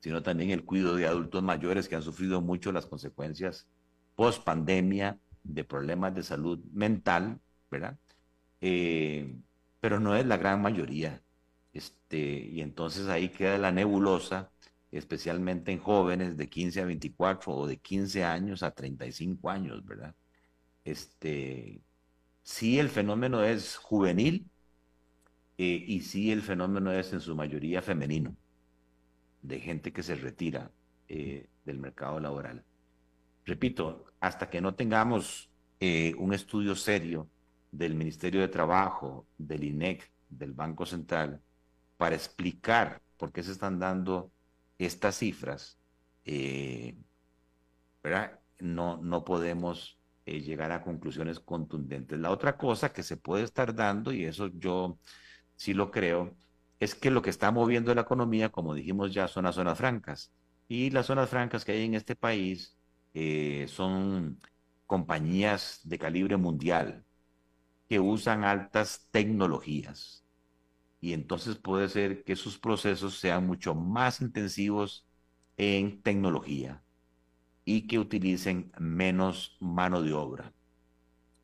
sino también el cuidado de adultos mayores que han sufrido mucho las consecuencias post pandemia de problemas de salud mental, ¿verdad? Eh, pero no es la gran mayoría. Este, y entonces ahí queda la nebulosa, especialmente en jóvenes de 15 a 24 o de 15 años a 35 años, ¿verdad? Este, sí el fenómeno es juvenil eh, y sí el fenómeno es en su mayoría femenino, de gente que se retira eh, del mercado laboral. Repito, hasta que no tengamos eh, un estudio serio del Ministerio de Trabajo, del INEC, del Banco Central, para explicar por qué se están dando estas cifras, eh. No, no podemos eh, llegar a conclusiones contundentes. La otra cosa que se puede estar dando, y eso yo sí lo creo, es que lo que está moviendo la economía, como dijimos ya, son las zonas francas. Y las zonas francas que hay en este país eh, son compañías de calibre mundial, que usan altas tecnologías. Y entonces puede ser que sus procesos sean mucho más intensivos en tecnología y que utilicen menos mano de obra.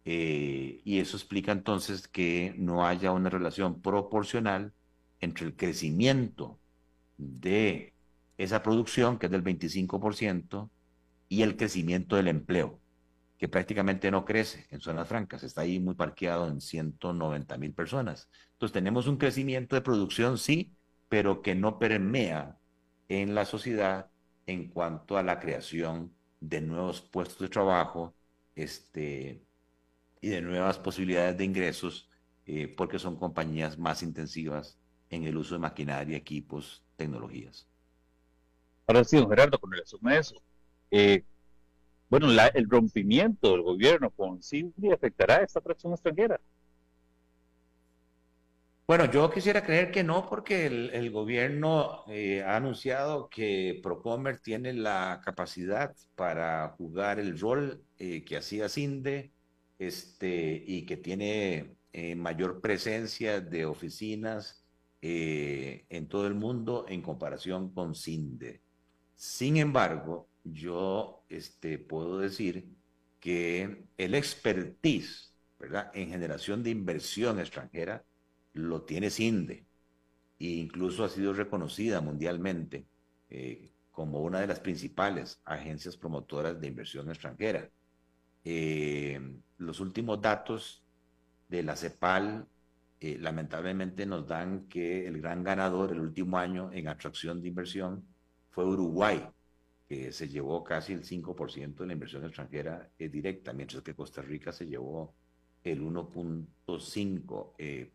Eh, y eso explica entonces que no haya una relación proporcional entre el crecimiento de esa producción, que es del 25%, y el crecimiento del empleo que prácticamente no crece en zonas francas, está ahí muy parqueado en 190 mil personas. Entonces tenemos un crecimiento de producción, sí, pero que no permea en la sociedad en cuanto a la creación de nuevos puestos de trabajo este, y de nuevas posibilidades de ingresos, eh, porque son compañías más intensivas en el uso de maquinaria, equipos, tecnologías. Ahora sí, Gerardo, con relación a eso, eh, bueno, el rompimiento del gobierno con Cindy afectará a esta atracción extranjera. Bueno, yo quisiera creer que no, porque el, gobierno eh, ha anunciado que Procomer tiene la capacidad para jugar el rol eh, que hacía CINDE este, y que tiene eh, mayor presencia de oficinas en todo el mundo en comparación con CINDE. Sin embargo, yo este, puedo decir que el expertise en generación de inversión extranjera lo tiene CINDE e incluso ha sido reconocida mundialmente eh, como una de las principales agencias promotoras de inversión extranjera. Eh, los últimos datos de la CEPAL eh, lamentablemente nos dan que el gran ganador el último año en atracción de inversión fue Uruguay, se llevó casi el 5% de la inversión extranjera eh, directa, mientras que Costa Rica se llevó el 1.5%. Eh,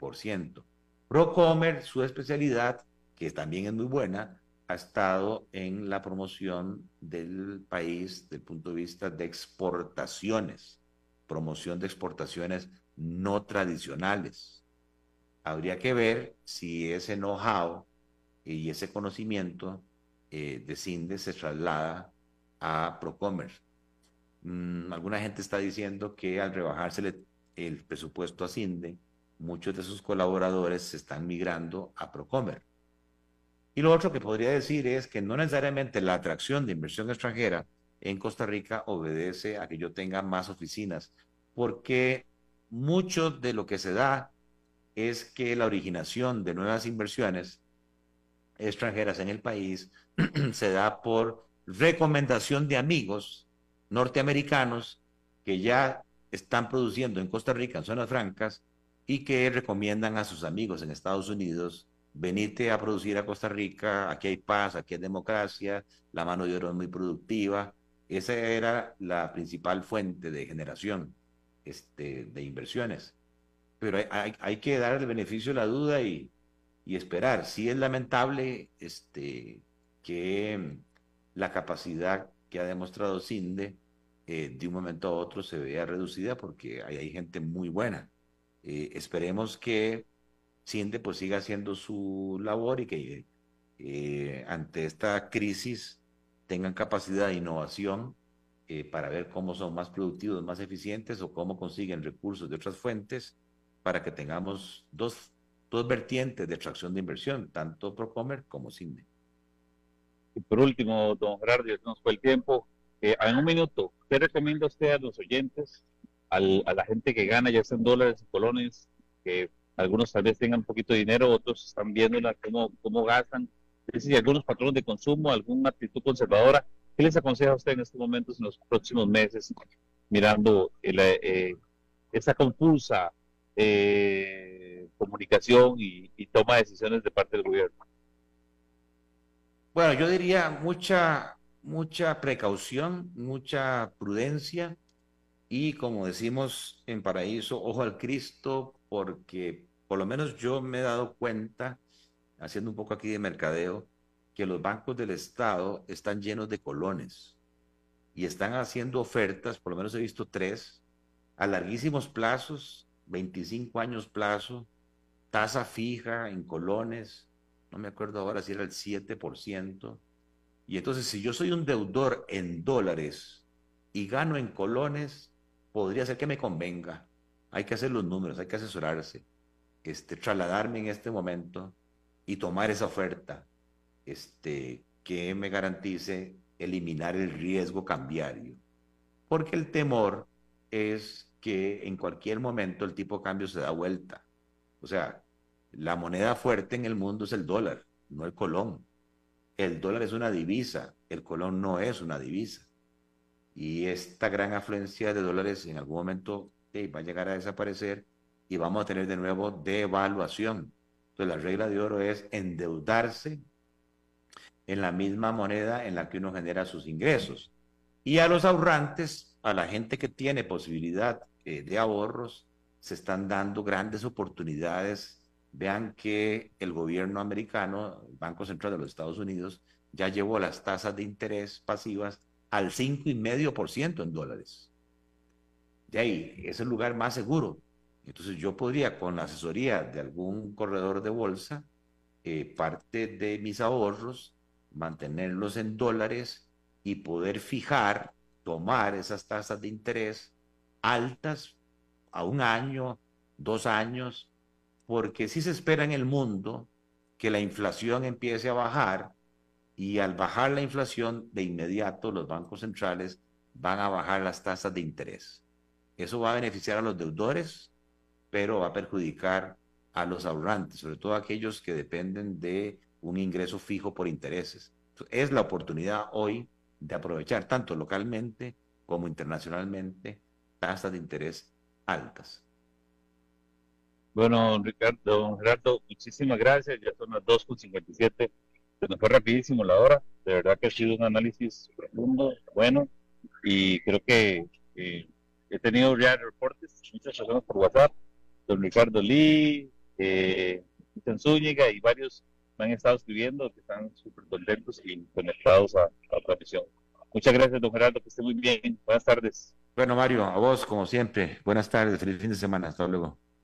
Procomer, su especialidad, que también es muy buena, ha estado en la promoción del país desde el punto de vista de exportaciones, promoción de exportaciones no tradicionales. Habría que ver si ese know-how y ese conocimiento eh, de CINDE se traslada a Procomer. Mm, alguna gente está diciendo que al rebajársele el presupuesto a CINDE, muchos de sus colaboradores se están migrando a Procomer. Y lo otro que podría decir es que no necesariamente la atracción de inversión extranjera en Costa Rica obedece a que yo tenga más oficinas, porque mucho de lo que se da es que la originación de nuevas inversiones extranjeras en el país se da por recomendación de amigos norteamericanos que ya están produciendo en Costa Rica, en zonas francas, y que recomiendan a sus amigos en Estados Unidos, venite a producir a Costa Rica, aquí hay paz, aquí hay democracia, la mano de obra es muy productiva. Esa era la principal fuente de generación este, de inversiones. Pero hay, hay que dar el beneficio de la duda y, y esperar. Sí es lamentable este, que la capacidad que ha demostrado CINDE eh, de un momento a otro se vea reducida porque hay, hay gente muy buena. Eh, esperemos que CINDE pues siga haciendo su labor y que eh, ante esta crisis tengan capacidad de innovación eh, para ver cómo son más productivos, más eficientes o cómo consiguen recursos de otras fuentes para que tengamos dos, dos vertientes de atracción de inversión, tanto Procomer como CINDE. Y por último, don Gerardo, nos fue el tiempo. Eh, en un minuto, ¿qué recomienda usted a los oyentes, a la gente que gana, ya sea en dólares, en colones, que algunos tal vez tengan un poquito de dinero, otros están viendo cómo, cómo gastan, es decir, algunos patrones de consumo, alguna actitud conservadora? ¿Qué les aconseja usted en estos momentos, en los próximos meses, mirando eh, esa confusa eh, comunicación y, y, toma de decisiones de parte del gobierno? Bueno, yo diría mucha, mucha precaución, mucha prudencia y como decimos en Paraíso, ojo al Cristo, porque por lo menos yo me he dado cuenta, haciendo un poco aquí de mercadeo, que los bancos del Estado están llenos de colones y están haciendo ofertas, por lo menos he visto tres, a larguísimos plazos, 25 años plazo, tasa fija en colones, no me acuerdo ahora si era el 7%. Y entonces si yo soy un deudor en dólares y gano en colones, podría ser que me convenga. Hay que hacer los números, hay que asesorarse, este, trasladarme en este momento y tomar esa oferta este, que me garantice eliminar el riesgo cambiario. Porque el temor es que en cualquier momento el tipo de cambio se da vuelta. O sea, la moneda fuerte en el mundo es el dólar, no el colón. El dólar es una divisa, el colón no es una divisa. Y esta gran afluencia de dólares en algún momento va a llegar a desaparecer y vamos a tener de nuevo devaluación. Entonces la regla de oro es endeudarse en la misma moneda en la que uno genera sus ingresos. Y a los ahorrantes, a la gente que tiene posibilidad eh, de ahorros, se están dando grandes oportunidades. Vean que el gobierno americano, el Banco Central de los Estados Unidos, ya llevó las tasas de interés pasivas al 5,5% en dólares. De ahí, es el lugar más seguro. Entonces yo podría, con la asesoría de algún corredor de bolsa, eh, parte de mis ahorros mantenerlos en dólares y poder fijar, tomar esas tasas de interés altas a un año, dos años, porque si se espera en el mundo que la inflación empiece a bajar y al bajar la inflación, de inmediato los bancos centrales van a bajar las tasas de interés. Eso va a beneficiar a los deudores, pero va a perjudicar a los ahorrantes, sobre todo aquellos que dependen de un ingreso fijo por intereses. Es la oportunidad hoy de aprovechar tanto localmente como internacionalmente tasas de interés altas. Bueno, Ricardo, don Gerardo, muchísimas gracias. Ya son las 2.57. Se nos fue rapidísimo la hora. De verdad que ha sido un análisis profundo, bueno, y creo que he tenido ya reportes, muchas personas por WhatsApp, don Ricardo Lee, eh, Zúñiga y varios me han estado escribiendo, que están súper contentos y conectados a, la transmisión. Muchas gracias, don Gerardo, que esté muy bien. Buenas tardes. Bueno, Mario, a vos, como siempre. Buenas tardes, feliz fin de semana. Hasta luego.